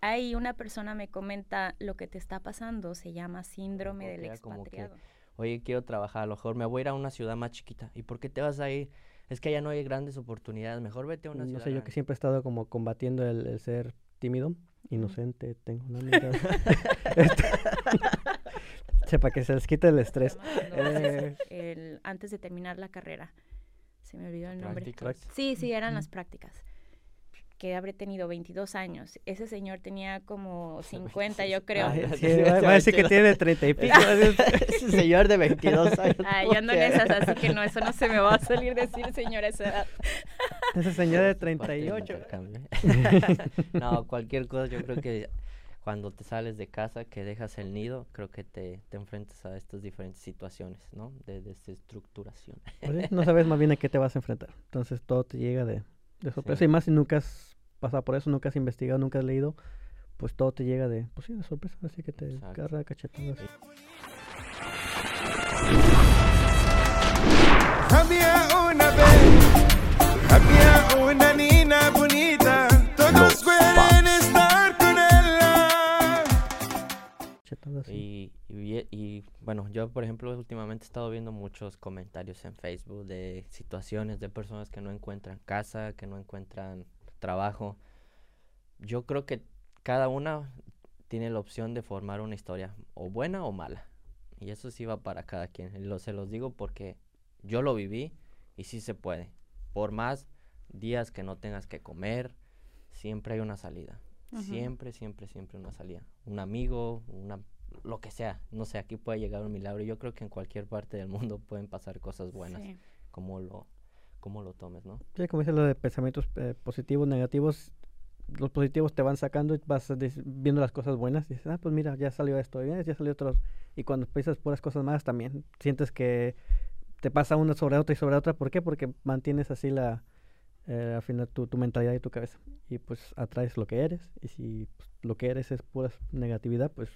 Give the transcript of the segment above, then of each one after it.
ahí una persona me comenta lo que te está pasando, se llama síndrome del expatriado. Oye, quiero trabajar, a lo mejor me voy a ir a una ciudad más chiquita. ¿Y por qué te vas a ir? Es que allá no hay grandes oportunidades, mejor vete a una ciudad. No sé, yo que siempre he estado como combatiendo el, ser tímido, inocente, tengo una amiga. Sepa que se les quite el estrés. Eh, antes de terminar la carrera. Se me olvidó el nombre. Sí, sí, eran las prácticas que habré tenido 22 años. Ese señor tenía como 50, yo creo. va a decir que tiene 30 y pico. Ese señor de 22 años. Ay, yo ando en esas, así que no, eso no se me va a salir decir, señor, esa edad. Ese señor de 38. no, cualquier cosa, yo creo que cuando te sales de casa, que dejas el nido, creo que te, te enfrentas a estas diferentes situaciones, ¿no? De desestructuración. Pues no sabes más bien a qué te vas a enfrentar. Entonces todo te llega de, de sorpresa. Y más si nunca has pasado por eso, nunca has investigado, nunca has leído, pues todo te llega de, pues sí, de sorpresa. Así que te agarra cachetadas. Había una vez, había una niña bonita, todos quieren estar con ella. Y, y, y, bueno, yo por ejemplo últimamente he estado viendo muchos comentarios en Facebook de situaciones de personas que no encuentran casa, que no encuentran trabajo. Yo creo que cada una tiene la opción de formar una historia, o buena o mala. Y eso sí va para cada quien. Lo, se los digo porque yo lo viví y sí se puede. Por más días que no tengas que comer, siempre hay una salida. Siempre, siempre, siempre una salida. Un amigo, una lo que sea. No sé, aquí puede llegar un milagro. Yo creo que en cualquier parte del mundo pueden pasar cosas buenas. Como lo cómo lo tomes, ¿no? Sí, como dice lo de pensamientos eh, positivos, negativos, los positivos te van sacando y vas viendo las cosas buenas y dices, ah, pues mira, ya salió esto, ya salió otro. Y cuando piensas puras cosas malas también sientes que te pasa una sobre otra y sobre otra. ¿Por qué? Porque mantienes así la, eh, al final tu, tu, mentalidad y tu cabeza. Y pues atraes lo que eres. Y si pues, lo que eres es pura negatividad, pues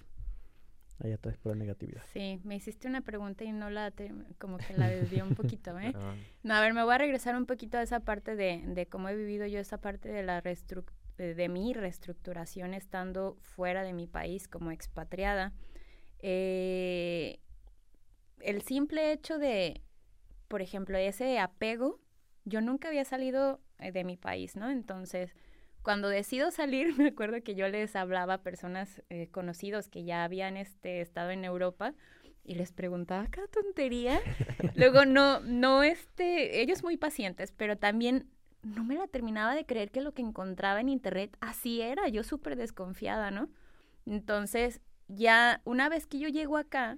Ahí atrás por la negatividad. Sí, me hiciste una pregunta y no la, como que la desvió un poquito, ¿eh? No, a ver, me voy a regresar un poquito a esa parte de, de cómo he vivido yo esa parte de la de, mi reestructuración estando fuera de mi país como expatriada. Eh, el simple hecho de, por ejemplo, ese apego, yo nunca había salido eh, de mi país, ¿no? Entonces, cuando decido salir, me acuerdo que yo les hablaba a personas eh, conocidos que ya habían este, estado en Europa y les preguntaba qué tontería. Luego no, no, este, ellos muy pacientes, pero también no me la terminaba de creer que lo que encontraba en internet así era, yo súper desconfiada, ¿no? Entonces, ya una vez que yo llego acá,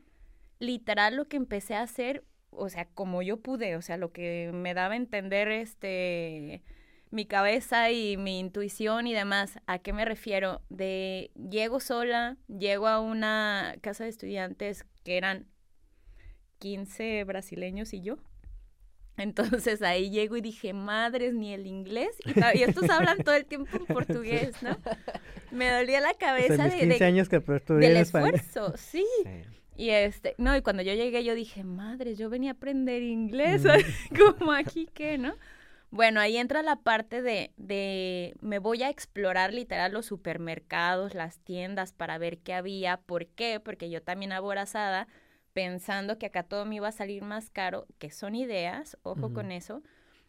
literal lo que empecé a hacer, o sea, como yo pude, o sea, lo que me daba a entender este mi cabeza y mi intuición y demás. ¿A qué me refiero? De llego sola, llego a una casa de estudiantes que eran 15 brasileños y yo. Entonces ahí llego y dije, madres, ni el inglés. Y, estos hablan todo el tiempo en portugués, ¿no? Me dolía la cabeza de, de, años que del esfuerzo, sí. Y este, no, y cuando yo llegué yo dije, madre, yo venía a aprender inglés, mm. como aquí que, ¿no? Bueno, ahí entra la parte de, de, me voy a explorar literal los supermercados, las tiendas para ver qué había. ¿Por qué? Porque yo también aborazada, pensando que acá todo me iba a salir más caro, que son ideas, ojo con eso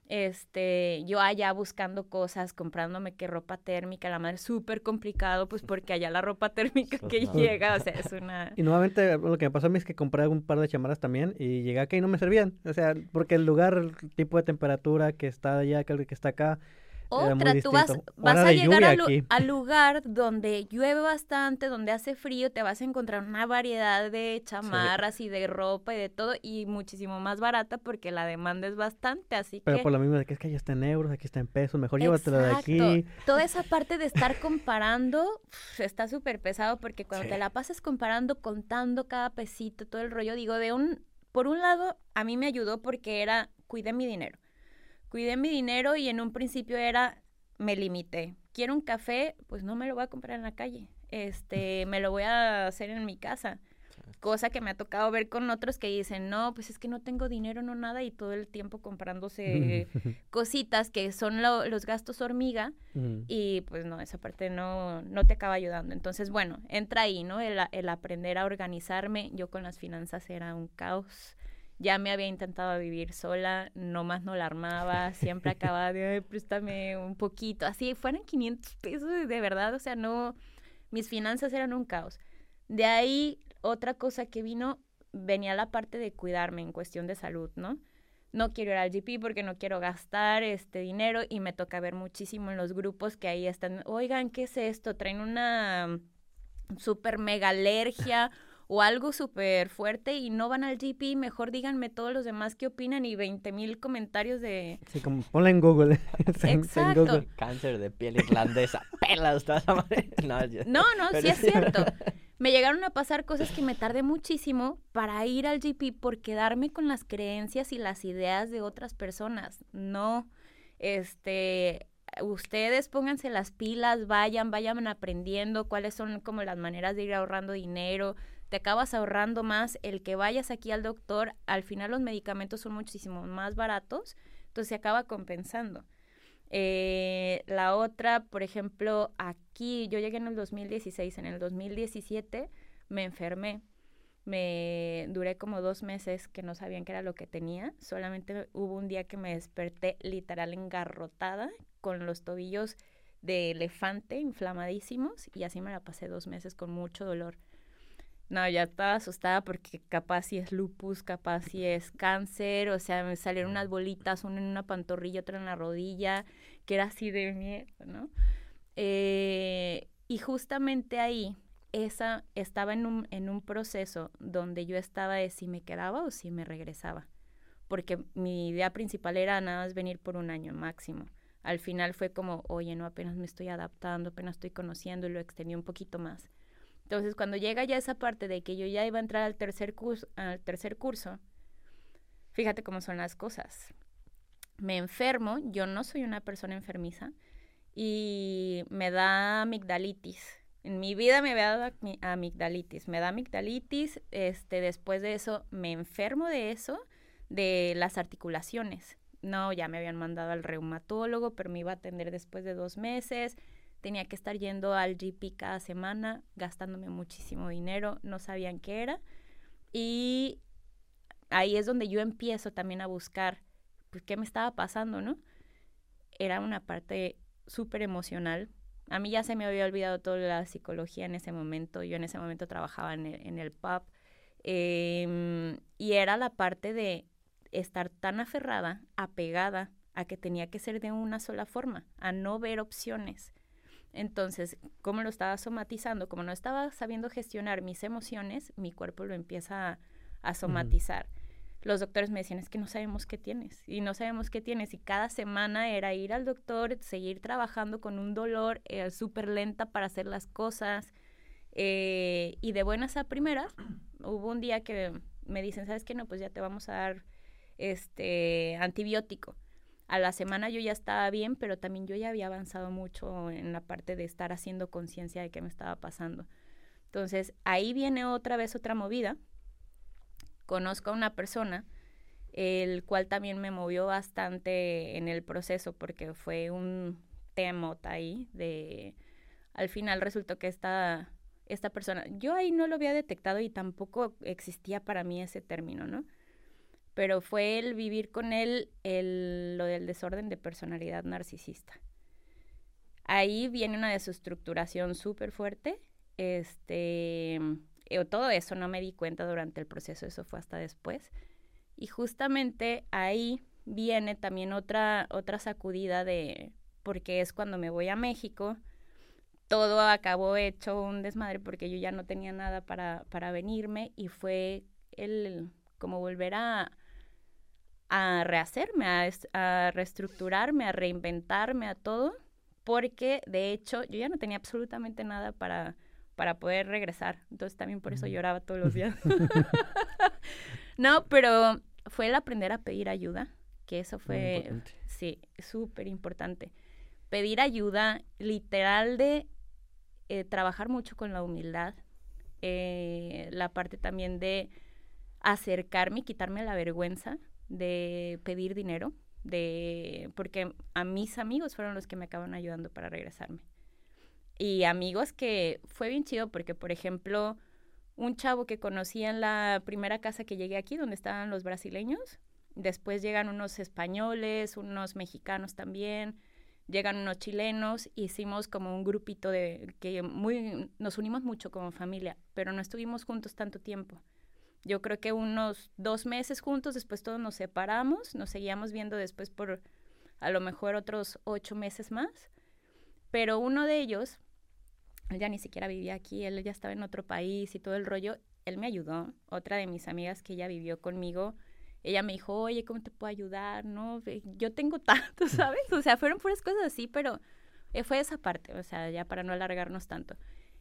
este, yo allá buscando cosas, comprándome que ropa térmica, la madre súper complicado, pues porque allá la ropa térmica que llega, o sea, es una... Y nuevamente lo que me pasó a mí es que compré un par de chamarras también y llegué acá y no me servían, o sea, porque el lugar, el tipo de temperatura que está allá, que está acá, otra, tú vas, vas a llegar al, lugar donde llueve bastante, donde hace frío, te vas a encontrar una variedad de chamarras y de ropa y de todo, y muchísimo más barata porque la demanda es bastante, así Pero por lo mismo de que es que allá está en euros, aquí está en pesos, mejor llévatelo de aquí. Toda esa parte de estar comparando está súper pesado porque cuando te la pasas comparando, contando cada pesito, todo el rollo, digo, de un, por un lado, a mí me ayudó porque era, cuidé mi dinero cuidé mi dinero y en un principio era, me limité. Quiero un café, pues no me lo voy a comprar en la calle. Este, me lo voy a hacer en mi casa. cosa que me ha tocado ver con otros que dicen, no, pues es que no tengo dinero, no nada, y todo el tiempo comprándose cositas que son los gastos hormiga, y pues no, esa parte no, no te acaba ayudando. Entonces, bueno, entra ahí, ¿no? El, el aprender a organizarme, yo con las finanzas era un caos. Ya me había intentado vivir sola, nomás no la armaba, siempre acababa de, préstame un poquito, así, fueran 500 pesos de verdad, o sea, no, mis finanzas eran un caos. De ahí otra cosa que vino, venía la parte de cuidarme en cuestión de salud, ¿no? No quiero ir al GP porque no quiero gastar este dinero y me toca ver muchísimo en los grupos que ahí están, oigan, ¿qué es esto? Traen una super mega alergia o algo súper fuerte y no van al GP, mejor díganme todos los demás qué opinan y 20 mil comentarios de... Sí, como ponla en Google. Exacto. Cáncer de piel irlandesa, pelas, no, no, no sí es cierto. me llegaron a pasar cosas que me tardé muchísimo para ir al GP por quedarme con las creencias y las ideas de otras personas. No, este, ustedes pónganse las pilas, vayan, vayan aprendiendo cuáles son como las maneras de ir ahorrando dinero. Te acabas ahorrando más el que vayas aquí al doctor. Al final los medicamentos son muchísimo más baratos, entonces se acaba compensando. Eh, la otra, por ejemplo, aquí yo llegué en el 2016, en el 2017 me enfermé. Me duré como dos meses que no sabían qué era lo que tenía. Solamente hubo un día que me desperté literal engarrotada con los tobillos de elefante inflamadísimos y así me la pasé dos meses con mucho dolor. No, ya estaba asustada porque capaz si es lupus, capaz si es cáncer, o sea, me salieron unas bolitas, una en una pantorrilla, otra en la rodilla, que era así de miedo, ¿no? Eh, y justamente ahí, esa estaba en un, en un proceso donde yo estaba de si me quedaba o si me regresaba, porque mi idea principal era nada más venir por un año máximo. Al final fue como, oye, no, apenas me estoy adaptando, apenas estoy conociendo y lo extendí un poquito más entonces, cuando llega ya esa parte de que yo ya iba a entrar al tercer curso, al tercer curso, fíjate cómo son las cosas. Me enfermo, yo no soy una persona enfermiza y me da amigdalitis. En mi vida me había dado amigdalitis, me da amigdalitis, este después de eso me enfermo de eso, de las articulaciones. No, ya me habían mandado al reumatólogo, pero me iba a atender después de dos meses tenía que estar yendo al GP cada semana, gastándome muchísimo dinero, no sabían qué era. Y ahí es donde yo empiezo también a buscar pues, qué me estaba pasando, ¿no? Era una parte súper emocional. A mí ya se me había olvidado toda la psicología en ese momento. Yo en ese momento trabajaba en el, en el pub. Em, y era la parte de estar tan aferrada, apegada a que tenía que ser de una sola forma, a no ver opciones. Entonces, como lo estaba somatizando, como no estaba sabiendo gestionar mis emociones, mi cuerpo lo empieza a, somatizar. Los doctores me decían, es que no sabemos qué tienes, y no sabemos qué tienes, y cada semana era ir al doctor, seguir trabajando con un dolor eh, súper lenta para hacer las cosas, eh, y de buenas a primeras, hubo un día que me dicen, ¿sabes qué? No, pues ya te vamos a dar este antibiótico a la semana yo ya estaba bien, pero también yo ya había avanzado mucho en la parte de estar haciendo conciencia de qué me estaba pasando. Entonces, ahí viene otra vez otra movida. Conozco a una persona, el cual también me movió bastante en el proceso porque fue un tema ahí de... Al final resultó que esta, esta persona, yo ahí no lo había detectado y tampoco existía para mí ese término, ¿no? Pero fue el vivir con él el, lo del desorden de personalidad narcisista. Ahí viene una desestructuración súper fuerte. Este, eh, todo eso no me di cuenta durante el proceso, eso fue hasta después. Y justamente ahí viene también otra, otra sacudida de, porque es cuando me voy a México, todo acabó hecho un desmadre porque yo ya no tenía nada para, para venirme y fue el como volver a, a rehacerme, a, reestructurarme, a reinventarme, a todo, porque de hecho yo ya no tenía absolutamente nada para, para poder regresar. Entonces también por eso lloraba todos los días. no, pero fue el aprender a pedir ayuda, que eso fue, sí, súper importante. Pedir ayuda, literal de eh, trabajar mucho con la humildad, eh, la parte también de acercarme y quitarme la vergüenza de pedir dinero, de porque a mis amigos fueron los que me acaban ayudando para regresarme. Y amigos que fue bien chido porque, por ejemplo, un chavo que conocí en la primera casa que llegué aquí, donde estaban los brasileños, después llegan unos españoles, unos mexicanos también, llegan unos chilenos, hicimos como un grupito de que muy nos unimos mucho como familia, pero no estuvimos juntos tanto tiempo. Yo creo que unos dos meses juntos, después todos nos separamos, nos seguíamos viendo después por a lo mejor otros ocho meses más, pero uno de ellos, él ya ni siquiera vivía aquí, él ya estaba en otro país y todo el rollo, él me ayudó. Otra de mis amigas que ella vivió conmigo, ella me dijo, oye, ¿cómo te puedo ayudar? No, yo tengo tanto, ¿sabes? O sea, fueron puras cosas así, pero eh, fue esa parte, o sea, ya para no alargarnos tanto.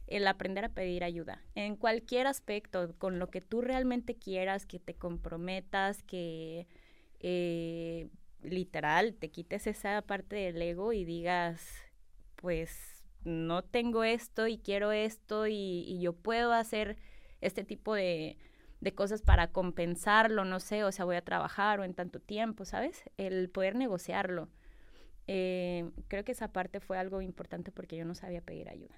El aprender a pedir ayuda en cualquier aspecto, con lo que tú realmente quieras, que te comprometas, que eh, literal te quites esa parte del ego y digas, pues no tengo esto y quiero esto y yo puedo hacer este tipo de, de cosas para compensarlo, no sé, o sea, voy a trabajar o en tanto tiempo, ¿sabes? El poder negociarlo. Eh, creo que esa parte fue algo importante porque yo no sabía pedir ayuda.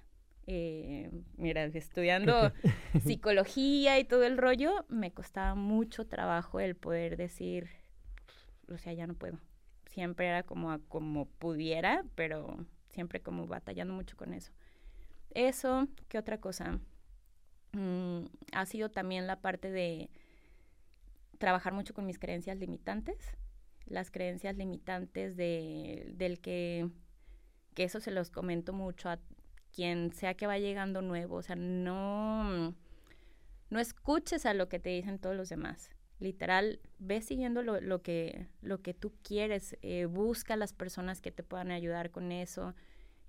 Eh, mira, estudiando psicología y todo el rollo, me costaba mucho trabajo el poder decir, o sea, ya no puedo. Siempre era como como pudiera, pero siempre como batallando mucho con eso. Eso, ¿qué otra cosa? Mm, ha sido también la parte de trabajar mucho con mis creencias limitantes, las creencias limitantes de, del que, que eso se los comento mucho a quien sea que va llegando nuevo, o sea, no, no escuches a lo que te dicen todos los demás. Literal, ve siguiendo lo, lo que, lo que tú quieres, eh, busca a las personas que te puedan ayudar con eso,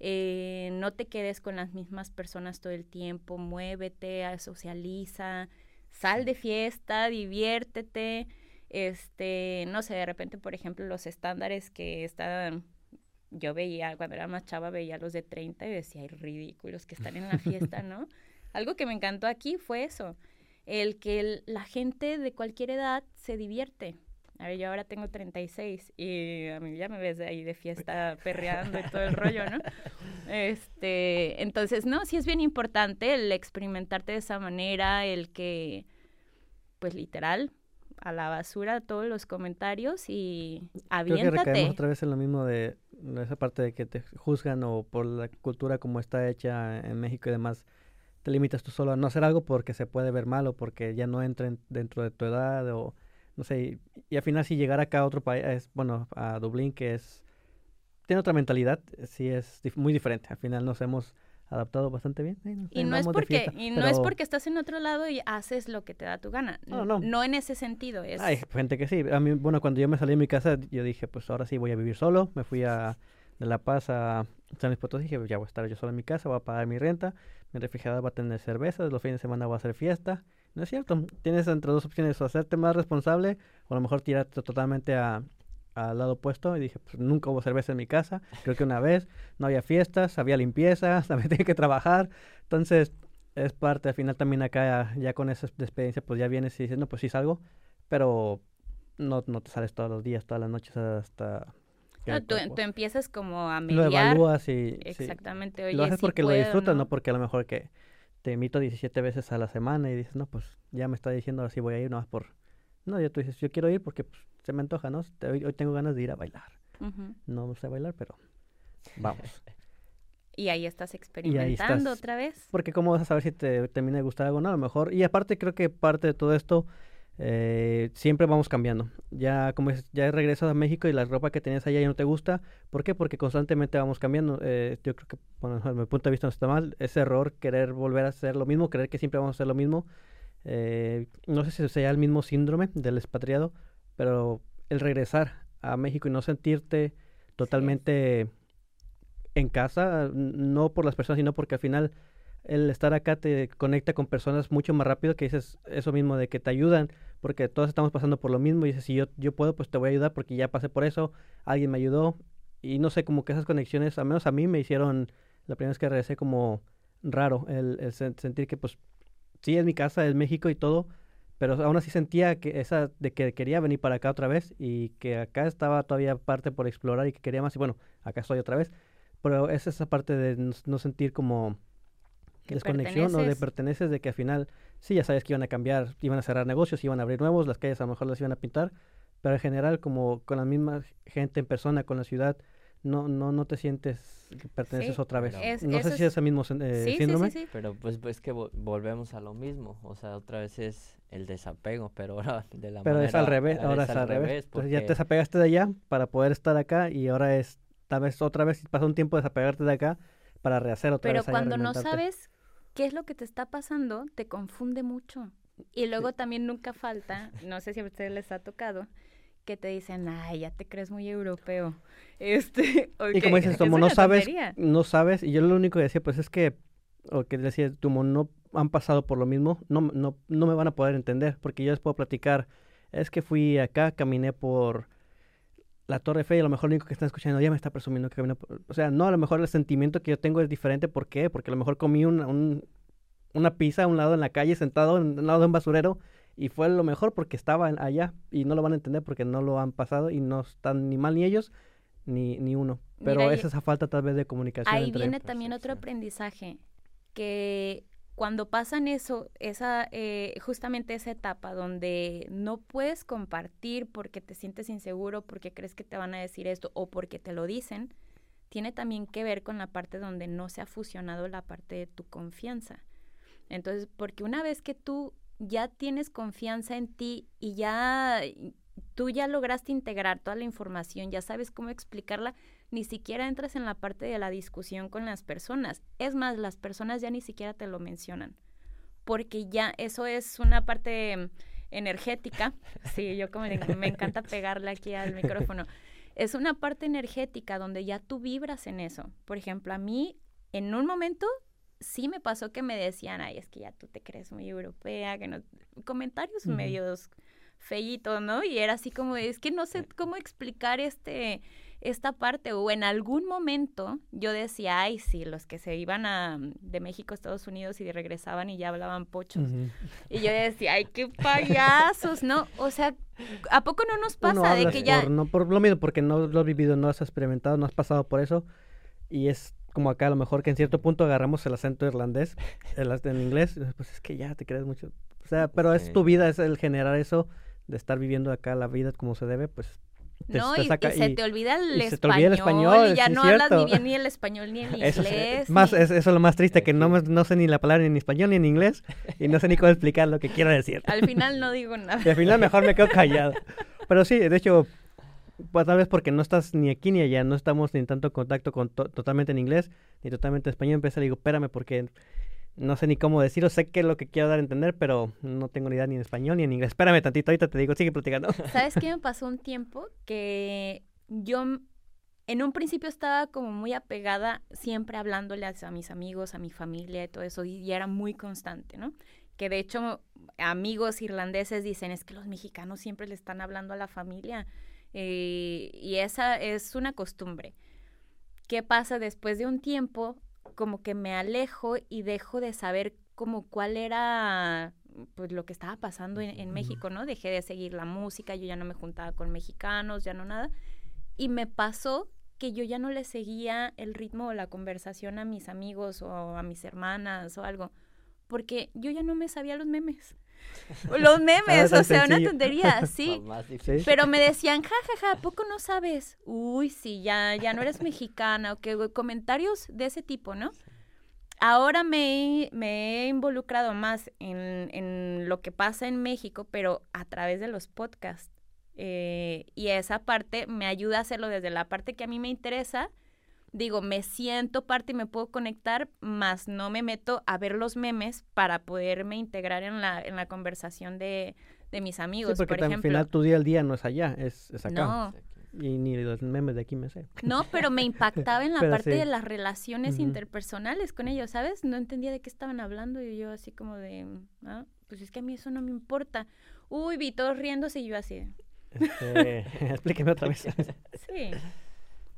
eh, no te quedes con las mismas personas todo el tiempo, muévete, socializa, sal de fiesta, diviértete, este, no sé, de repente, por ejemplo, los estándares que están, yo veía, cuando era más chava, veía los de 30 y decía, ay, ridículos que están en la fiesta, ¿no? Algo que me encantó aquí fue eso, el que la gente de cualquier edad se divierte. A ver, yo ahora tengo 36 y a mí ya me ves ahí de fiesta perreando y todo el rollo, ¿no? Este, entonces, no, sí es bien importante el experimentarte de esa manera, el que, pues literal, a la basura todos los comentarios y aviéntate. Creo que recaemos otra vez en lo mismo de, esa parte de que te juzgan o por la cultura como está hecha en México y demás, te limitas tú solo a no hacer algo porque se puede ver mal o porque ya no entren dentro de tu edad o no sé, y, al final si llegar acá a otro país, bueno, a Dublín, que es, tiene otra mentalidad, sí es muy diferente. Al final nos hemos adaptado bastante bien. y no, es porque, y no es porque estás en otro lado y haces lo que te da tu gana. No, no. No en ese sentido. Es... Hay gente que sí. A mí, bueno, cuando yo me salí de mi casa, yo dije, pues ahora sí voy a vivir solo. Me fui a, de La Paz a San Luis Potosí. Dije, ya voy a estar yo solo en mi casa, voy a pagar mi renta. Mi refrigerador va a tener cervezas. Los fines de semana voy a hacer fiesta. No es cierto. Tienes entre dos opciones, o hacerte más responsable o a lo mejor tirarte totalmente a, al lado opuesto y dije, pues nunca hubo cerveza en mi casa, creo que una vez, no había fiestas, había limpieza, también tenía que trabajar, entonces es parte, al final también acá ya, con esa experiencia pues ya vienes y dices, no, pues sí salgo, pero no, no te sales todos los días, todas las noches hasta... No, tú, tú, empiezas como a mediar. Lo evalúas y... Exactamente. Oye, lo haces porque lo disfrutas, ¿no? Porque a lo mejor que te invito 17 veces a la semana y dices, no, pues ya me está diciendo ahora sí voy a ir, no por... No, ya tú dices, yo quiero ir porque pues, se me antoja, ¿no? Hoy, tengo ganas de ir a bailar. No sé bailar, pero vamos. Y ahí estás experimentando otra vez. Porque cómo vas a saber si te termina de gustar algo, no, a lo mejor. Y aparte creo que parte de todo esto, eh, siempre vamos cambiando. Ya como es, ya regresas a México y la ropa que tenías allá ya no te gusta. ¿Por qué? Porque constantemente vamos cambiando. Eh, yo creo que, bueno, desde mi punto de vista no está mal. Ese error, querer volver a hacer lo mismo, creer que siempre vamos a hacer lo mismo. Eh, no sé si sea el mismo síndrome del expatriado, pero el regresar a México y no sentirte totalmente en casa, no por las personas, sino porque al final el estar acá te conecta con personas mucho más rápido que dices eso mismo de que te ayudan, porque todos estamos pasando por lo mismo y dices, si yo, yo puedo, pues te voy a ayudar porque ya pasé por eso, alguien me ayudó. Y no sé, como que esas conexiones, al menos a mí me hicieron, la primera vez que regresé como raro, el, sentir que pues sí es mi casa, es México y todo, pero aún así sentía que esa de que quería venir para acá otra vez y que acá estaba todavía parte por explorar y que quería más y bueno, acá estoy otra vez, pero es esa parte de no, sentir como desconexión o de perteneces de que al final sí ya sabes que iban a cambiar, iban a cerrar negocios, iban a abrir nuevos, las calles a lo mejor las iban a pintar, pero en general como con la misma gente en persona, con la ciudad, no, no, no te sientes que perteneces otra vez. no sé si es el mismo eh, síndrome. pero pues, pues que volvemos a lo mismo, o sea, otra vez es el desapego, pero ahora de la Pero es al revés, ahora es al revés. Entonces ya te desapegaste de allá para poder estar acá y ahora es tal vez otra vez pasa un tiempo desapegarte de acá para rehacer otra vez. Pero cuando no sabes qué es lo que te está pasando, te confunde mucho. Y luego también nunca falta, no sé si a ustedes les ha tocado, que te dicen, ay, ya te crees muy europeo. Este, y como dices, como no sabes, no sabes, y yo lo único que decía, pues es que, o que decía, como no han pasado por lo mismo, no, no, no me van a poder entender, porque yo les puedo platicar, es que fui acá, caminé por la Torre Fe y a lo mejor lo único que están escuchando ya me está presumiendo que caminé por... O sea, no, a lo mejor el sentimiento que yo tengo es diferente, ¿por qué? Porque a lo mejor comí un, una pizza a un lado en la calle, sentado en un lado de un basurero, y fue lo mejor porque estaban allá y no lo van a entender porque no lo han pasado y no están ni mal ni ellos ni, ni uno. Pero es esa falta tal vez de comunicación. Ahí viene también otro aprendizaje, que cuando pasan eso, esa, eh, justamente esa etapa donde no puedes compartir porque te sientes inseguro, porque crees que te van a decir esto o porque te lo dicen, tiene también que ver con la parte donde no se ha fusionado la parte de tu confianza. Entonces, porque una vez que tú ya tienes confianza en ti y ya tú ya lograste integrar toda la información, ya sabes cómo explicarla, ni siquiera entras en la parte de la discusión con las personas. Es más, las personas ya ni siquiera te lo mencionan, porque ya eso es una parte energética. Sí, yo como me encanta pegarle aquí al micrófono. Es una parte energética donde ya tú vibras en eso. Por ejemplo, a mí en un momento sí me pasó que me decían, ay, es que ya tú te crees muy europea, que no... Comentarios medios feitos, ¿no? Y era así como, es que no sé cómo explicar este esta parte o en algún momento yo decía, ay, sí, los que se iban a, de México a Estados Unidos y regresaban y ya hablaban pochos. Y yo decía, ay, qué payasos, ¿no? O sea, ¿a poco no nos pasa de que ya... no por lo mismo, porque no lo has vivido, no has experimentado, no has pasado por eso y es como acá a lo mejor que en cierto punto agarramos el acento irlandés, el en inglés, pues es que ya te crees mucho. O sea, pero es tu vida, es el generar eso, de estar viviendo acá la vida como se debe, pues no, y, se te olvida el, español, y ya no hablas ni bien ni el español ni el inglés. más, eso es lo más triste, que no, no sé ni la palabra ni en español ni en inglés y no sé ni cómo explicar lo que quiero decir. Al final no digo nada. Y al final mejor me quedo callado. Pero sí, de hecho, pues tal vez porque no estás ni aquí ni allá, no estamos ni en tanto contacto con totalmente en inglés ni totalmente en español, empecé a digo, espérame porque no sé ni cómo decirlo, sé que es lo que quiero dar a entender, pero no tengo ni idea ni en español ni en inglés. Espérame tantito, ahorita te digo, sigue platicando. ¿Sabes qué me pasó un tiempo? Que yo en un principio estaba como muy apegada, siempre hablándole a, mis amigos, a mi familia y todo eso, y, era muy constante, ¿no? Que de hecho amigos irlandeses dicen, es que los mexicanos siempre le están hablando a la familia, eh, y esa es una costumbre. ¿Qué pasa después de un tiempo? como que me alejo y dejo de saber como cuál era pues lo que estaba pasando en, México, ¿no? Dejé de seguir la música, yo ya no me juntaba con mexicanos, ya no nada. Y me pasó que yo ya no le seguía el ritmo o la conversación a mis amigos o a mis hermanas o algo, porque yo ya no me sabía los memes. Los memes, o sea, una tontería, sí. Pero me decían, jajaja, ja, ja, poco no sabes? Uy, sí, ya, ya no eres mexicana, o que comentarios de ese tipo, ¿no? Ahora me, me he involucrado más en, en, lo que pasa en México, pero a través de los podcasts. Eh, y esa parte me ayuda a hacerlo desde la parte que a mí me interesa digo, me siento parte y me puedo conectar, más no me meto a ver los memes para poderme integrar en la, en la conversación de, de mis amigos. Sí, porque al final tu día al día no es allá, es, es acá. No. Y ni los memes de aquí me sé. No, pero me impactaba en la parte de las relaciones interpersonales con ellos, ¿sabes? No entendía de qué estaban hablando y yo así como de, ah, pues es que a mí eso no me importa. Uy, vi todos riéndose y yo así. Este, explíqueme otra vez. sí.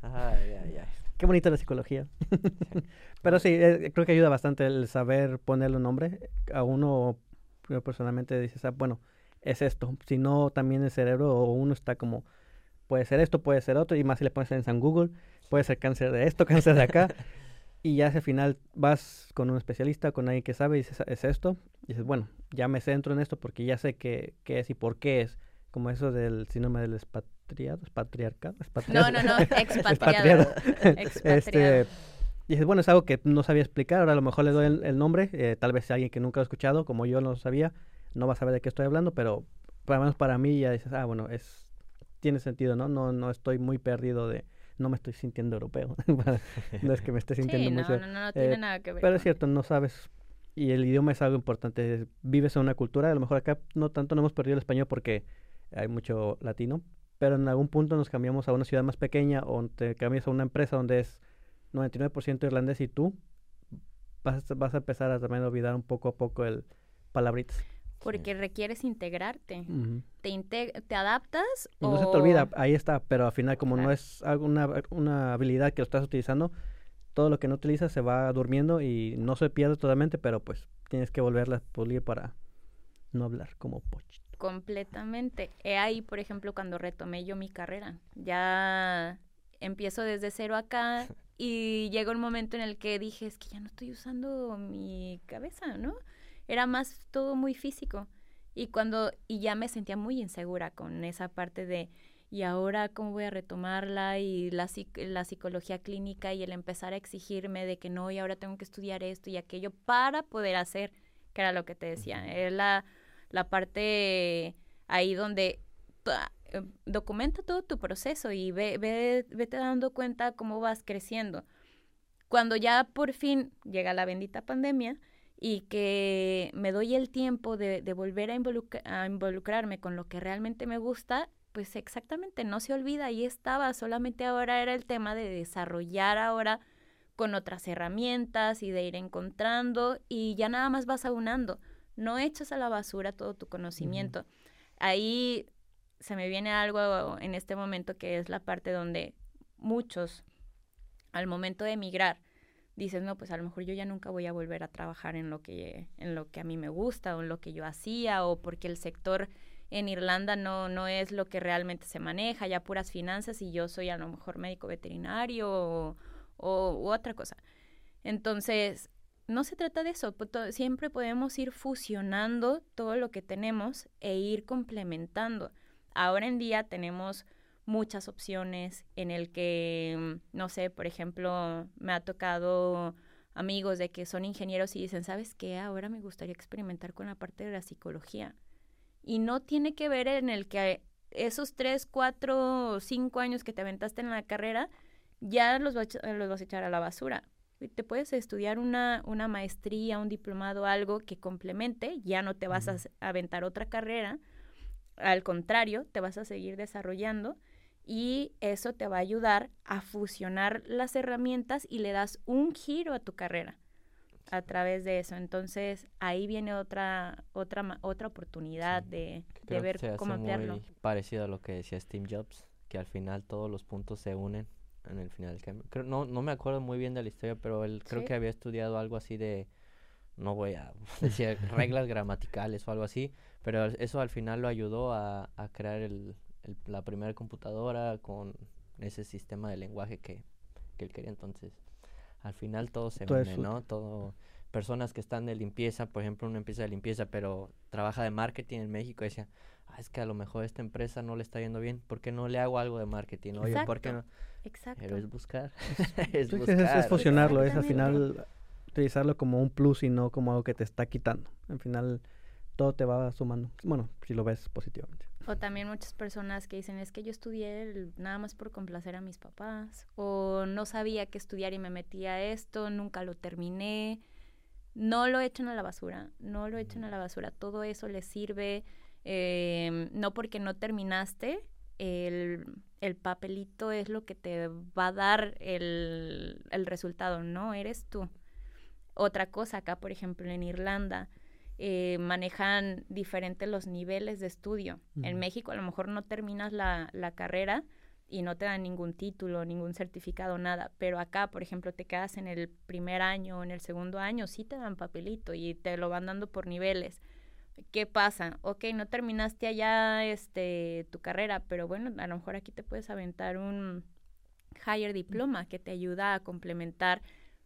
Ay, ay, ay. Qué bonita la psicología. Pero sí, eh, creo que ayuda bastante el saber ponerle un nombre. A uno personalmente dices, ah, bueno, es esto. Si no, también el cerebro o uno está como, puede ser esto, puede ser otro, y más si le pones en San Google, puede ser cáncer de esto, cáncer de acá. y ya al final vas con un especialista, con alguien que sabe y dices, es esto. Y dices, bueno, ya me centro en esto porque ya sé qué, qué es y por qué es. Como eso del síndrome del expatriado, expatriarcado, No, no, no, expatriado. expatriado. Este, y dices, bueno, es algo que no sabía explicar, ahora a lo mejor le doy el, nombre, eh, tal vez alguien que nunca lo ha escuchado, como yo no lo sabía, no va a saber de qué estoy hablando, pero por lo menos para mí ya dices, ah, bueno, es tiene sentido, ¿no? No no estoy muy perdido de no me estoy sintiendo europeo. no es que me esté sintiendo sí, no, No, no, no, tiene eh, nada que ver. Pero es cierto, no sabes y el idioma es algo importante. Vives en una cultura, a lo mejor acá no tanto no hemos perdido el español porque hay mucho latino, pero en algún punto nos cambiamos a una ciudad más pequeña o te cambias a una empresa donde es 99% irlandés y tú vas, vas a empezar a también olvidar un poco a poco el palabritas. Porque requieres integrarte. te, ¿Te adaptas? No se te olvida, ahí está, pero al final como no es una, una habilidad que lo estás utilizando, todo lo que no utilizas se va durmiendo y no se pierde totalmente, pero pues tienes que volverla a pulir para no hablar como pochito. Completamente. He ahí, por ejemplo, cuando retomé yo mi carrera. Ya empiezo desde cero acá y llegó un momento en el que dije, es que ya no estoy usando mi cabeza, ¿no? Era más todo muy físico. Y cuando, y ya me sentía muy insegura con esa parte de, y ahora cómo voy a retomarla y la, la psicología clínica y el empezar a exigirme de que no, y ahora tengo que estudiar esto y aquello para poder hacer, que era lo que te decía, es la, la parte ahí donde eh, documenta todo tu proceso y ve, ve, vete dando cuenta cómo vas creciendo. Cuando ya por fin llega la bendita pandemia y que me doy el tiempo de, volver a, a involucrarme con lo que realmente me gusta, pues exactamente, no se olvida, ahí estaba, solamente ahora era el tema de desarrollar ahora con otras herramientas y de ir encontrando y ya nada más vas aunando, no echas a la basura todo tu conocimiento. Ahí se me viene algo en este momento que es la parte donde muchos al momento de emigrar dices, no, pues a lo mejor yo ya nunca voy a volver a trabajar en lo que en lo que a mí me gusta o en lo que yo hacía o porque el sector en Irlanda no, no es lo que realmente se maneja, ya puras finanzas y yo soy a lo mejor médico veterinario o, u otra cosa. Entonces, no se trata de eso, siempre podemos ir fusionando todo lo que tenemos e ir complementando. Ahora en día tenemos muchas opciones en el que, no sé, por ejemplo, me ha tocado amigos de que son ingenieros y dicen, ¿sabes qué? Ahora me gustaría experimentar con la parte de la psicología y no tiene que ver en el que esos tres, cuatro, cinco años que te aventaste en la carrera ya los, vas, los vas a echar a la basura. Te puedes estudiar una, una maestría, un diplomado, algo que complemente, ya no te vas a aventar otra carrera, al contrario, te vas a seguir desarrollando y eso te va a ayudar a fusionar las herramientas y le das un giro a tu carrera a través de eso. Entonces, ahí viene otra otra otra oportunidad de, de ver cómo ampliarlo. Muy parecido a lo que decía Steve Jobs, que al final todos los puntos se unen en el final Creo, no, no me acuerdo muy bien de la historia, pero él creo que había estudiado algo así de, no voy a decir reglas gramaticales o algo así, pero eso al final lo ayudó a, a crear el, la primera computadora con ese sistema de lenguaje que, que él quería. Entonces al final todo se une, ¿no? Todo personas que están de limpieza, por ejemplo, una empresa de limpieza, pero trabaja de marketing en México, decía, ah, es que a lo mejor esta empresa no le está yendo bien, ¿por qué no le hago algo de marketing? Oye, ¿por qué no? Exacto. Pero es buscar. es, buscar es, fusionarlo, es al final utilizarlo como un plus y no como algo que te está quitando. Al final todo te va sumando. Bueno, si lo ves positivamente. O también muchas personas que dicen, es que yo estudié nada más por complacer a mis papás, o no sabía qué estudiar y me metí a esto, nunca lo terminé. No lo echen a la basura, no lo echen a la basura. Todo eso les sirve, eh, no porque no terminaste, el, el, papelito es lo que te va a dar el, el resultado, no eres tú. Otra cosa acá, por ejemplo, en Irlanda, eh, manejan diferentes los niveles de estudio. En México a lo mejor no terminas la, la, carrera y no te dan ningún título, ningún certificado, nada. Pero acá, por ejemplo, te quedas en el primer año o en el segundo año, sí te dan papelito y te lo van dando por niveles. ¿Qué pasa? Ok, no terminaste allá este, tu carrera, pero bueno, a lo mejor aquí te puedes aventar un higher diploma que te ayuda a complementar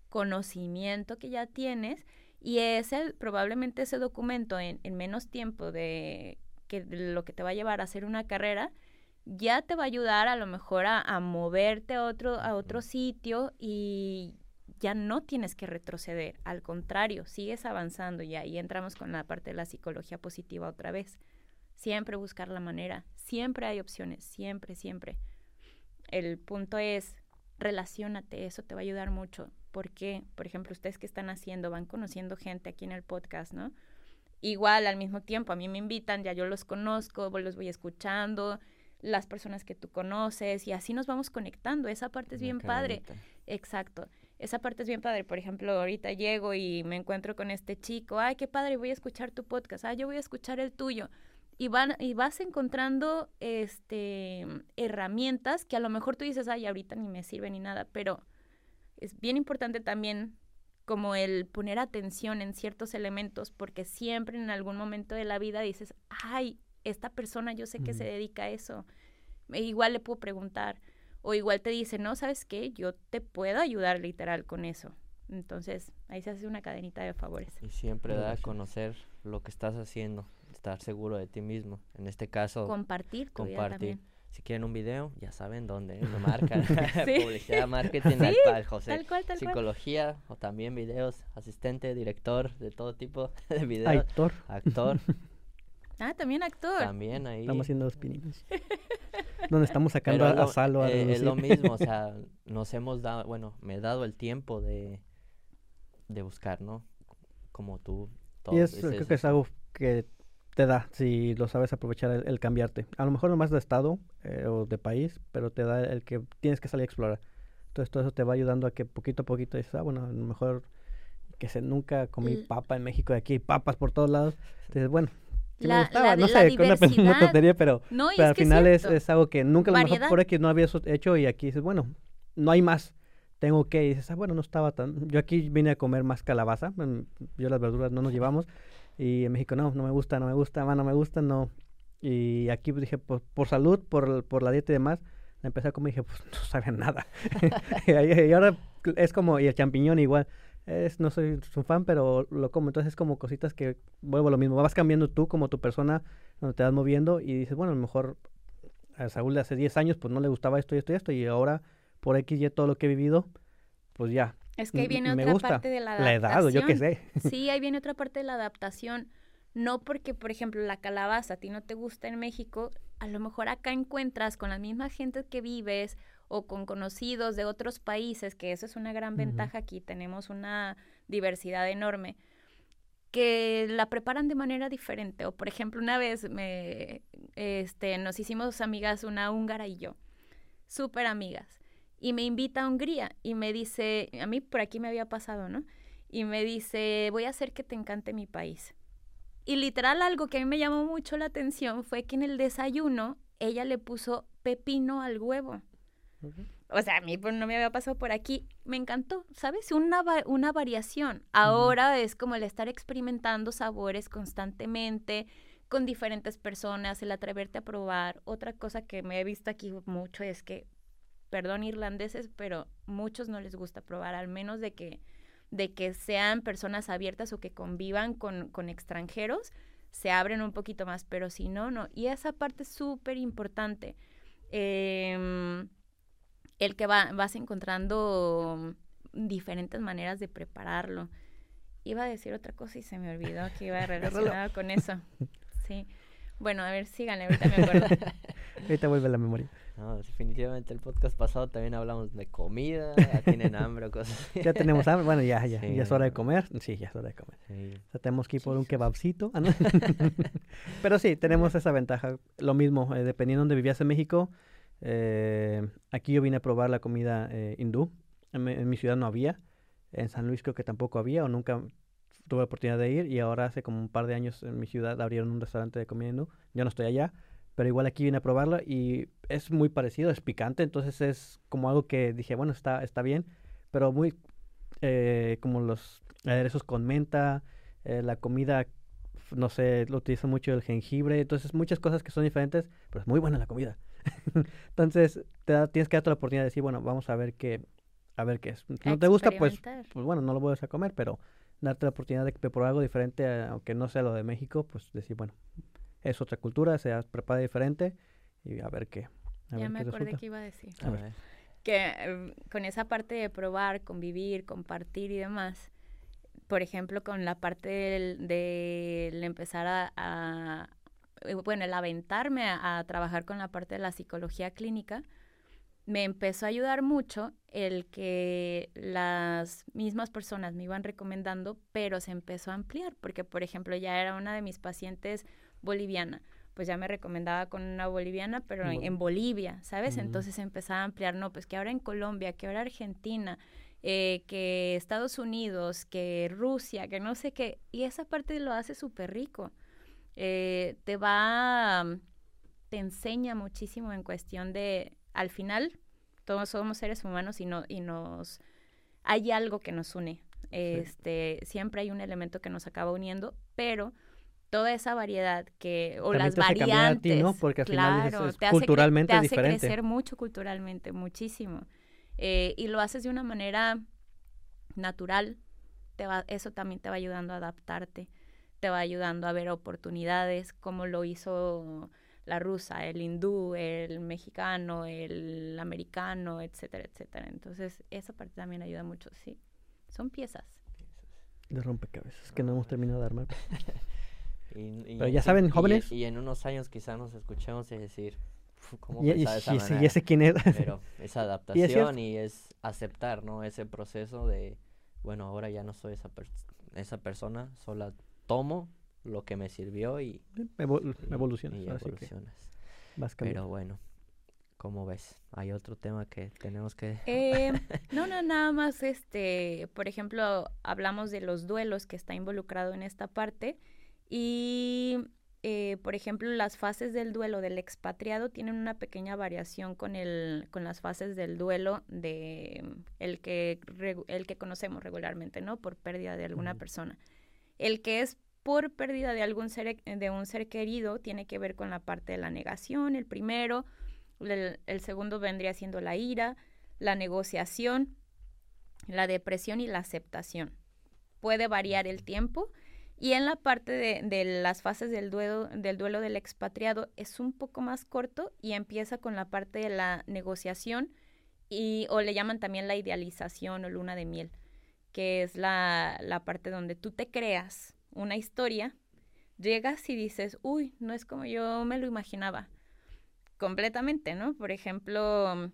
conocimiento que ya tienes y ese, probablemente ese documento en, en menos tiempo de que lo que te va a llevar a hacer una carrera, ya te va a ayudar a lo mejor a, a moverte a otro, a otro sitio y ya no tienes que retroceder, al contrario, sigues avanzando y ahí entramos con la parte de la psicología positiva otra vez. Siempre buscar la manera, siempre hay opciones, siempre, siempre. El punto es, relacionate, eso te va a ayudar mucho. Porque, por ejemplo, ustedes que están haciendo, van conociendo gente aquí en el podcast, ¿no? Igual al mismo tiempo, a mí me invitan, ya yo los conozco, los voy escuchando, las personas que tú conoces y así nos vamos conectando. Esa parte es bien padre. Exacto esa parte es bien padre. Por ejemplo, ahorita llego y me encuentro con este chico, ay, qué padre, voy a escuchar tu podcast, ay, yo voy a escuchar el tuyo. Y, van, y vas encontrando este, herramientas que a lo mejor tú dices, ay, ahorita ni me sirve ni nada, pero es bien importante también como el poner atención en ciertos elementos, porque siempre en algún momento de la vida dices, ay, esta persona yo sé que se dedica a eso. E igual le puedo preguntar, o igual te dice, no, ¿sabes qué? Yo te puedo ayudar literal con eso. Entonces, ahí se hace una cadenita de favores. Y siempre da a conocer lo que estás haciendo, estar seguro de ti mismo. En este caso, compartir. Tu compartir. Si quieren un video, ya saben dónde, lo marcan. Publicidad, marketing, ¿Sí? tal, José. Tal cual, tal Psicología o también videos, asistente, director, de todo tipo de videos. Actor. Actor. Ah, también actor. También ahí. Estamos haciendo los pininos. Donde estamos sacando a, Salo a eh, Es lo mismo, o sea, nos hemos dado, bueno, me he dado el tiempo de, de buscar, ¿no? Como tú. y es, creo que es algo que te da si lo sabes aprovechar el, cambiarte. A lo mejor no más de estado eh, o de país, pero te da el que tienes que salir a explorar. Entonces todo eso te va ayudando a que poquito a poquito dices, ah, bueno, a lo mejor que se nunca comí papa en México, de aquí hay papas por todos lados. Entonces, bueno, la, me gustaba, no sé, con una, tontería, pero, pero al final es, es, algo que nunca lo mejor por aquí no había hecho y aquí dices, bueno, no hay más, tengo que, y dices, ah, bueno, no estaba tan, yo aquí vine a comer más calabaza, yo las verduras no nos llevamos, y en México no, no me gusta, no me gusta, no me gusta, no, y aquí pues, dije, pues, por salud, por, por la dieta y demás, empecé a comer y dije, pues no sabía nada, y ahora es como, y el champiñón igual, es, no soy su fan, pero lo como. Entonces es como cositas que vuelvo a lo mismo. Vas cambiando tú como tu persona, donde te vas moviendo y dices, bueno, a lo mejor a Saúl de hace 10 años pues no le gustaba esto y esto y esto y ahora por X y todo lo que he vivido, pues ya. Es que ahí viene otra parte de la adaptación. La edad, yo qué sé. Sí, ahí viene otra parte de la adaptación. No porque, por ejemplo, la calabaza a ti no te gusta en México, a lo mejor acá encuentras con la misma gente que vives o con conocidos de otros países, que eso es una gran ventaja aquí, tenemos una diversidad enorme, que la preparan de manera diferente. O por ejemplo, una vez me, este, nos hicimos amigas, una húngara y yo, súper amigas, y me invita a Hungría y me dice, a mí por aquí me había pasado, ¿no? Y me dice, voy a hacer que te encante mi país. Y literal algo que a mí me llamó mucho la atención fue que en el desayuno ella le puso pepino al huevo. O sea, a mí pues, no me había pasado por aquí. Me encantó, ¿sabes? Una, una variación. Ahora es como el estar experimentando sabores constantemente con diferentes personas, el atreverte a probar. Otra cosa que me he visto aquí mucho es que, perdón irlandeses, pero muchos no les gusta probar, al menos de que, de que sean personas abiertas o que convivan con, con extranjeros, se abren un poquito más, pero si no, no. Y esa parte es súper importante. Eh, el que va, vas encontrando diferentes maneras de prepararlo. Iba a decir otra cosa y se me olvidó que iba relacionado con eso. Sí. Bueno, a ver, síganle, ahorita me acuerdo. ahorita vuelve la memoria. No, definitivamente el podcast pasado también hablamos de comida, ya tienen hambre o cosas así. Ya tenemos hambre, bueno, ya, ya, ya es hora de comer. Sí, ya es hora de comer. O sea, tenemos que ir por un kebabcito. Ah, Pero sí, tenemos esa ventaja. Lo mismo, eh, dependiendo de donde vivías en México, eh, aquí yo vine a probar la comida eh, hindú. En, mi ciudad no había. En San Luis creo que tampoco había o nunca tuve la oportunidad de ir. Y ahora hace como un par de años en mi ciudad abrieron un restaurante de comida hindú. Yo no estoy allá, pero igual aquí vine a probarlo y es muy parecido, es picante, entonces es como algo que dije, bueno, está, está bien, pero muy eh, como los aderezos con menta, eh, la comida, no sé, lo utilizo mucho el jengibre, entonces muchas cosas que son diferentes, pero es muy buena la comida. entonces te da, tienes que darte la oportunidad de decir, bueno, vamos a ver qué, a ver qué es. Si no te gusta, pues, pues bueno, no lo vuelves a comer, pero darte la oportunidad de probar algo diferente, aunque no sea lo de México, pues decir, bueno, es otra cultura, se prepara diferente y a ver qué. ya me acordé que iba a decir. Que em, con esa parte de probar, convivir, compartir y demás, por ejemplo, con la parte del, de empezar a, eh, bueno, el aventarme a, trabajar con la parte de la psicología clínica, me empezó a ayudar mucho el que las mismas personas me iban recomendando, pero se empezó a ampliar, porque por ejemplo ya era una de mis pacientes boliviana, pues ya me recomendaba con una boliviana, pero en, Bolivia, ¿sabes? Entonces empezaba a ampliar, no, pues que ahora en Colombia, que ahora Argentina, eh, que Estados Unidos, que Rusia, que no sé qué, y esa parte lo hace súper rico. Eh, te va, te enseña muchísimo en cuestión de, al final, todos somos seres humanos y, no, y nos, hay algo que nos une. Este, siempre hay un elemento que nos acaba uniendo, pero toda esa variedad que o las variantes, ¿no? Porque al final es, culturalmente te hace, te hace crecer mucho culturalmente, muchísimo. Eh, y lo haces de una manera natural, te va, eso también te va ayudando a adaptarte, te va ayudando a ver oportunidades, como lo hizo la rusa, el hindú, el mexicano, el americano, etcétera, etcétera. Entonces, esa parte también ayuda mucho, sí. Son piezas. De rompecabezas que no hemos terminado de armar. Pero ya saben, jóvenes. Y, en unos años quizás nos escuchemos y decir, ¿cómo y, esa ese quién es. Pero esa adaptación y es, aceptar, ¿no? Ese proceso de, bueno, ahora ya no soy esa, esa persona, solo tomo lo que me sirvió y... evolucionas. Y evolucionas. Pero bueno, ¿cómo ves? ¿Hay otro tema que tenemos que...? Eh, no, no, nada más, este, por ejemplo, hablamos de los duelos que está involucrado en esta parte y, eh, por ejemplo, las fases del duelo del expatriado tienen una pequeña variación con, el, con las fases del duelo de el que, el que conocemos regularmente, ¿no? Por pérdida de alguna persona. El que es por pérdida de algún ser, de un ser querido tiene que ver con la parte de la negación, el primero, el, segundo vendría siendo la ira, la negociación, la depresión y la aceptación. Puede variar el tiempo y en la parte de, las fases del duelo, del duelo del expatriado es un poco más corto y empieza con la parte de la negociación y, o le llaman también la idealización o luna de miel, que es la, la parte donde tú te creas una historia, llegas y dices, uy, no es como yo me lo imaginaba, completamente, ¿no? Por ejemplo,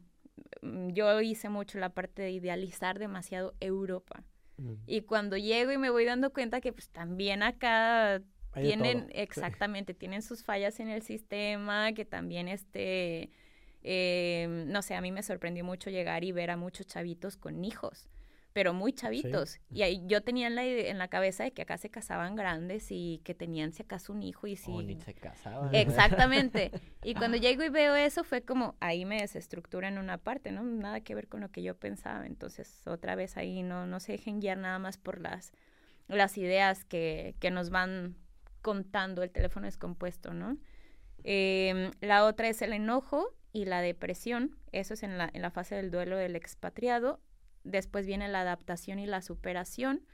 mm, yo hice mucho la parte de idealizar demasiado Europa. Y cuando llego y me voy dando cuenta que pues también acá tienen, exactamente, tienen sus fallas en el sistema, que también este, eh, no sé, a mí me sorprendió mucho llegar y ver a muchos chavitos con hijos pero muy chavitos. Y ahí yo tenía en la, en la cabeza de que acá se casaban grandes y que tenían si acaso un hijo y si... ni se casaban. Exactamente. y cuando llego y veo eso fue como, ahí me desestructura en una parte, ¿no? Nada que ver con lo que yo pensaba. Entonces, otra vez ahí no, no se dejen guiar nada más por las, las ideas que, que nos van contando el teléfono descompuesto, ¿no? Em, la otra es el enojo y la depresión. Eso es en la, en la fase del duelo del expatriado después viene la adaptación y la superación,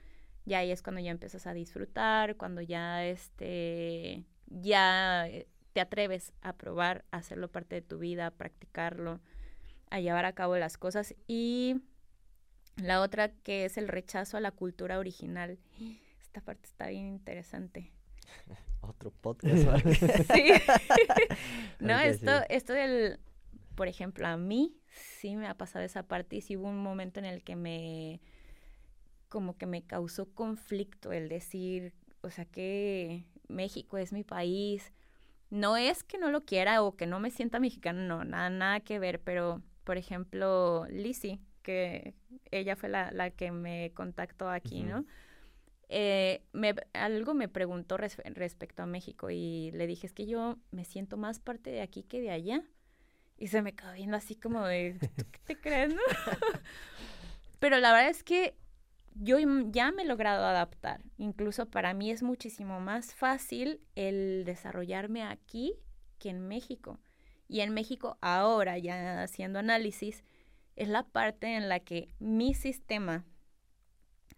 y ahí es cuando ya empiezas a disfrutar, cuando ya este ya eh, te atreves a probar, a hacerlo parte de tu vida, a practicarlo, a llevar a cabo las cosas y la otra que es el rechazo a la cultura original. Esta parte está bien interesante. Otro podcast. sí. no, esto, esto del, por ejemplo, a mí sí me ha pasado esa parte y sí hubo un momento en el que me, como que me causó conflicto el decir, o sea, que México es mi país. No es que no lo quiera o que no me sienta mexicana, no, nada, nada que ver, pero, por ejemplo, Lizzie, que ella fue la, la que me contactó aquí, ¿no? eh, me, algo me preguntó respecto a México y le dije, es que yo me siento más parte de aquí que de allá. Y se me quedó viendo así como de, qué te crees? No? Pero la verdad es que yo ya me he logrado adaptar. Incluso para mí es muchísimo más fácil el desarrollarme aquí que en México. Y en México ahora, ya haciendo análisis, es la parte en la que mi sistema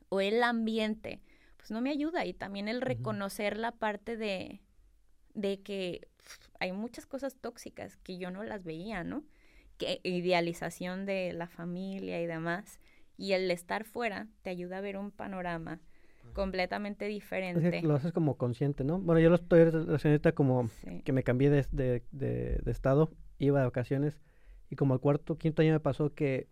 o el ambiente pues no me ayuda y también el reconocer la parte de, de que hay muchas cosas tóxicas que yo no las veía, ¿no? Que idealización de la familia y demás. Y el estar fuera te ayuda a ver un panorama completamente diferente. lo haces como consciente, ¿no? Bueno, yo lo estoy relacionando como que me cambié de, de, de, estado, iba de vacaciones y como al cuarto, quinto año me pasó que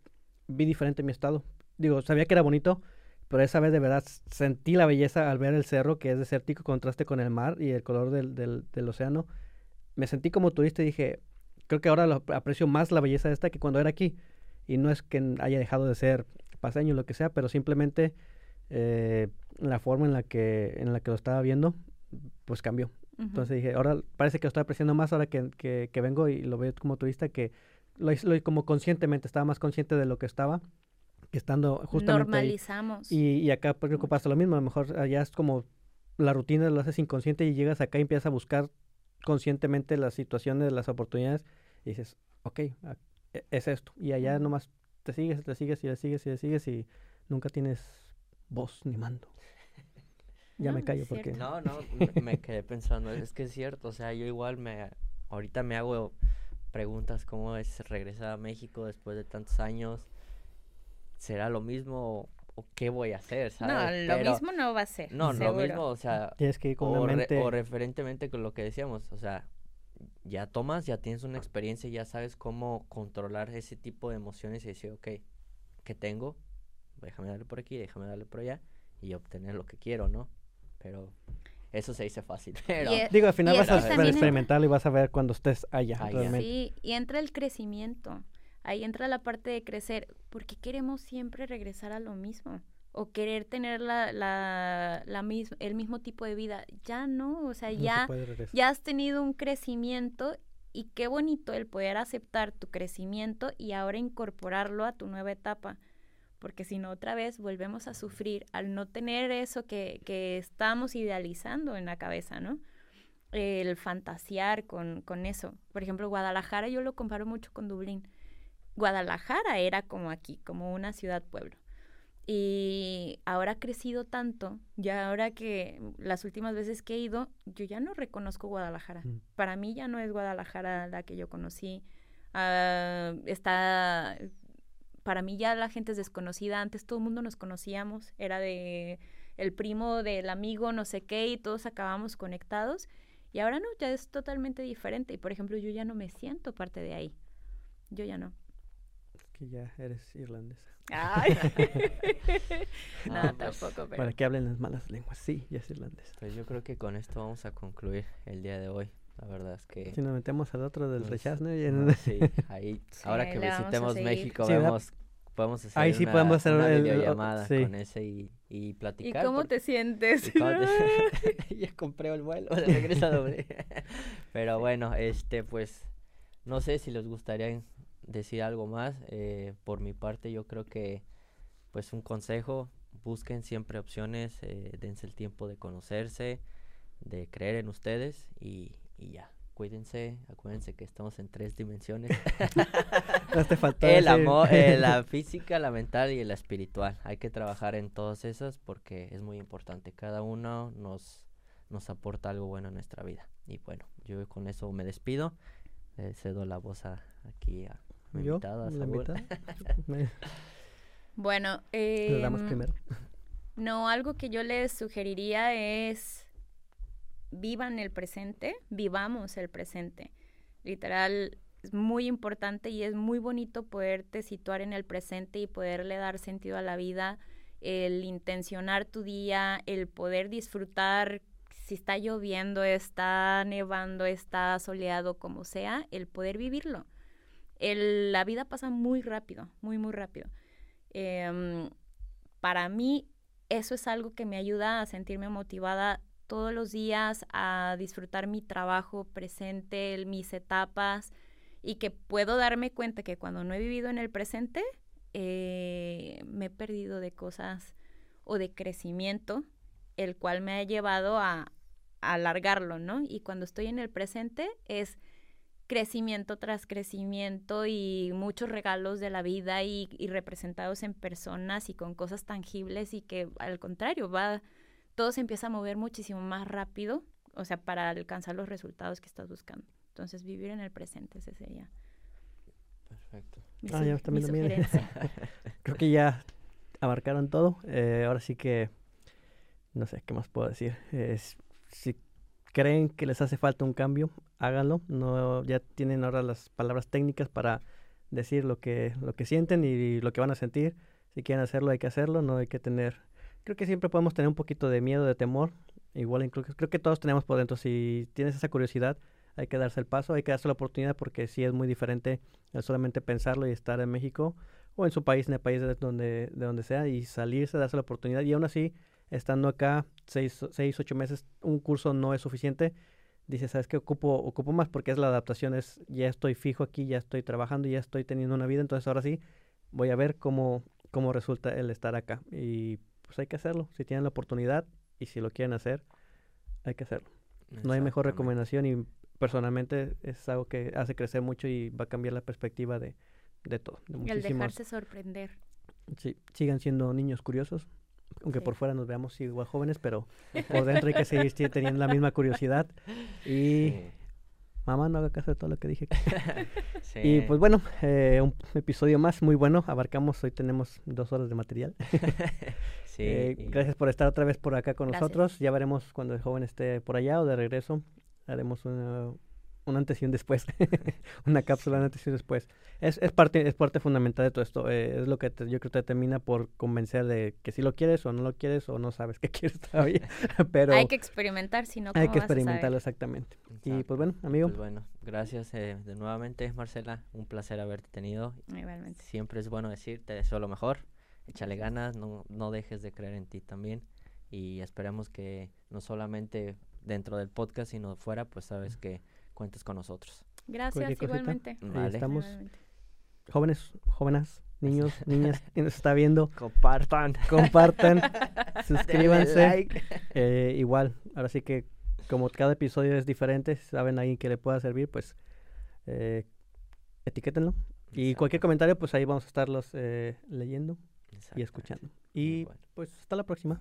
vi diferente mi estado. Digo, sabía que era bonito, pero esa vez de verdad sentí la belleza al ver el cerro que es desértico, contraste con el mar y el color del, del, del océano. Me sentí como turista y dije, creo que ahora lo aprecio más la belleza de esta que cuando era aquí. Y no es que haya dejado de ser paseño o lo que sea, pero simplemente eh, la forma en la que en la que lo estaba viendo, pues cambió. Entonces dije, ahora parece que lo estoy apreciando más ahora que, que, que vengo y lo veo como turista, que lo hice como conscientemente, estaba más consciente de lo que estaba que estando justamente normalizamos. Y, y, acá creo que pasa lo mismo a lo mejor allá es como la rutina lo haces inconsciente y llegas acá y empiezas a buscar conscientemente las situaciones las oportunidades y dices ok e, es esto. Y allá nomás te sigues te sigues y te sigues y te sigues y nunca tienes voz ni mando. Ya me callo porque no no me quedé pensando es que es cierto o sea yo igual me ahorita me hago preguntas cómo es regresar a México después de tantos años será lo mismo o qué voy a hacer, ¿sabes? No, lo mismo no va a ser. No, lo mismo, o sea, Tienes que ir con o, mente... o referentemente con lo que decíamos, o sea, ya tomas, ya tienes una experiencia, ya sabes cómo controlar ese tipo de emociones y decir, ok, ¿qué tengo? Déjame darle por aquí, déjame darle por allá y obtener lo que quiero, ¿no? Pero eso se dice fácil. Pero... Digo, al final vas a experimentarlo y vas a ver cuando estés allá. allá. Sí, y entra el crecimiento ahí entra la parte de crecer, porque queremos siempre regresar a lo mismo o querer tener la, la, la el mismo tipo de vida. Ya no, o sea, ya, ya has tenido un crecimiento y qué bonito el poder aceptar tu crecimiento y ahora incorporarlo a tu nueva etapa. Porque si no, otra vez volvemos a sufrir al no tener eso que, que estamos idealizando en la cabeza, ¿no? El fantasear con, con eso. Por ejemplo, Guadalajara yo lo comparo mucho con Dublín Guadalajara era como aquí, como una ciudad-pueblo. Y ahora ha crecido tanto, ya ahora que las últimas veces que he ido, yo ya no reconozco Guadalajara. Mm. Para mí ya no es Guadalajara la que yo conocí. Ah, está, para mí ya la gente es desconocida. Antes todo el mundo nos conocíamos, era de el primo del amigo, no sé qué, y todos acabamos conectados. Y ahora no, ya es totalmente diferente. Y por ejemplo, yo ya no me siento parte de ahí. Yo ya no que ya eres irlandesa. Ay. no, pues, tampoco. Para que hablen las malas lenguas. Sí, ya es irlandesa. Pues yo creo que con esto vamos a concluir el día de hoy. La verdad es que... Si nos metemos al otro del rechazo, ¿no? sí, ahí, ahora que visitemos México, vemos, podemos hacer ahí sí podemos hacer una videollamada con ese y, y platicar. ¿Y cómo te sientes? ya compré el vuelo de regreso a doble. Pero bueno, este, pues, no sé si les gustaría decir algo más. Eh, por mi parte, yo creo que, pues, un consejo, busquen siempre opciones, eh, dense el tiempo de conocerse, de creer en ustedes y, y ya. Cuídense, acuérdense que estamos en tres dimensiones. el amor, eh, la física, la mental y la espiritual. Hay que trabajar en todas esas porque es muy importante. Cada uno nos, nos aporta algo bueno en nuestra vida. Y bueno, yo con eso me despido. cedo la voz aquí a ¿Yo? bueno, eh, no, algo que yo les sugeriría es vivan el presente, vivamos el presente. Literal, es muy importante y es muy bonito poderte situar en el presente y poderle dar sentido a la vida, el intencionar tu día, el poder disfrutar si está lloviendo, está nevando, está soleado, como sea, el poder vivirlo la vida pasa muy rápido, muy, muy rápido. Em, para mí, eso es algo que me ayuda a sentirme motivada todos los días, a disfrutar mi trabajo presente, mis etapas, y que puedo darme cuenta que cuando no he vivido en el presente, eh, me he perdido de cosas o de crecimiento, el cual me ha llevado a alargarlo, ¿no? Y cuando estoy en el presente es crecimiento tras crecimiento y muchos regalos de la vida y, representados en personas y con cosas tangibles y que al contrario, va, todo se empieza a mover muchísimo más rápido, o sea, para alcanzar los resultados que estás buscando. Entonces, vivir en el presente, ese sería. Perfecto. ah, ya también, Creo que ya abarcaron todo. Eh, ahora sí que, no sé, ¿qué más puedo decir? Es, si creen que les hace falta un cambio, háganlo. No, ya tienen ahora las palabras técnicas para decir lo que, lo que sienten y lo que van a sentir. Si quieren hacerlo, hay que hacerlo, no hay que tener... Creo que siempre podemos tener un poquito de miedo, de temor. Igual incluso, creo que todos tenemos por dentro. Si tienes esa curiosidad, hay que darse el paso, hay que darse la oportunidad porque sí es muy diferente el solamente pensarlo y estar en México o en su país, en el país de donde, de donde sea y salirse, darse la oportunidad. Y aún así, estando acá seis, seis, ocho meses, un curso no es suficiente dices, ¿sabes qué? Ocupo, ocupo más porque es la adaptación, es ya estoy fijo aquí, ya estoy trabajando, ya estoy teniendo una vida, entonces ahora sí voy a ver cómo, cómo resulta el estar acá. Y pues hay que hacerlo, si tienen la oportunidad y si lo quieren hacer, hay que hacerlo. No hay mejor recomendación y personalmente es algo que hace crecer mucho y va a cambiar la perspectiva de, de todo. De el dejarse sorprender. Sí, sigan siendo niños curiosos, aunque por fuera nos veamos igual jóvenes, pero por dentro hay que seguir teniendo la misma curiosidad. Y mamá, no haga caso de todo lo que dije. Y pues bueno, eh, un episodio más muy bueno. Abarcamos, hoy tenemos dos horas de material. sí, eh, Gracias por estar otra vez por acá con nosotros. Ya veremos cuando el joven esté por allá o de regreso. Haremos una, un antes y un después, una cápsula antes y un después. Es, es, parte, es parte fundamental de todo esto. Eh, es lo que yo creo que te termina por convencer de que si lo quieres o no lo quieres o no sabes qué quieres todavía. Pero hay que experimentar, si no, Hay que experimentarlo exactamente. Y pues bueno, amigo. Pues bueno, gracias eh, de nuevamente, Marcela. Un placer haberte tenido. Igualmente. Siempre es bueno decir, te deseo lo mejor. Échale ganas, no, no dejes de creer en ti también. Y esperamos que no solamente dentro del podcast, sino fuera, pues sabes que cuentes con nosotros. Gracias, igualmente. estamos. Jóvenes, jóvenes, niños, niñas, quien nos está viendo. Compartan. Compartan. suscríbanse. Eh, igual, ahora sí que como cada episodio es diferente, saben a alguien que le pueda servir, pues eh, etiquétenlo. Y cualquier comentario, pues ahí vamos a estarlos eh, leyendo y escuchando. Y pues hasta la próxima.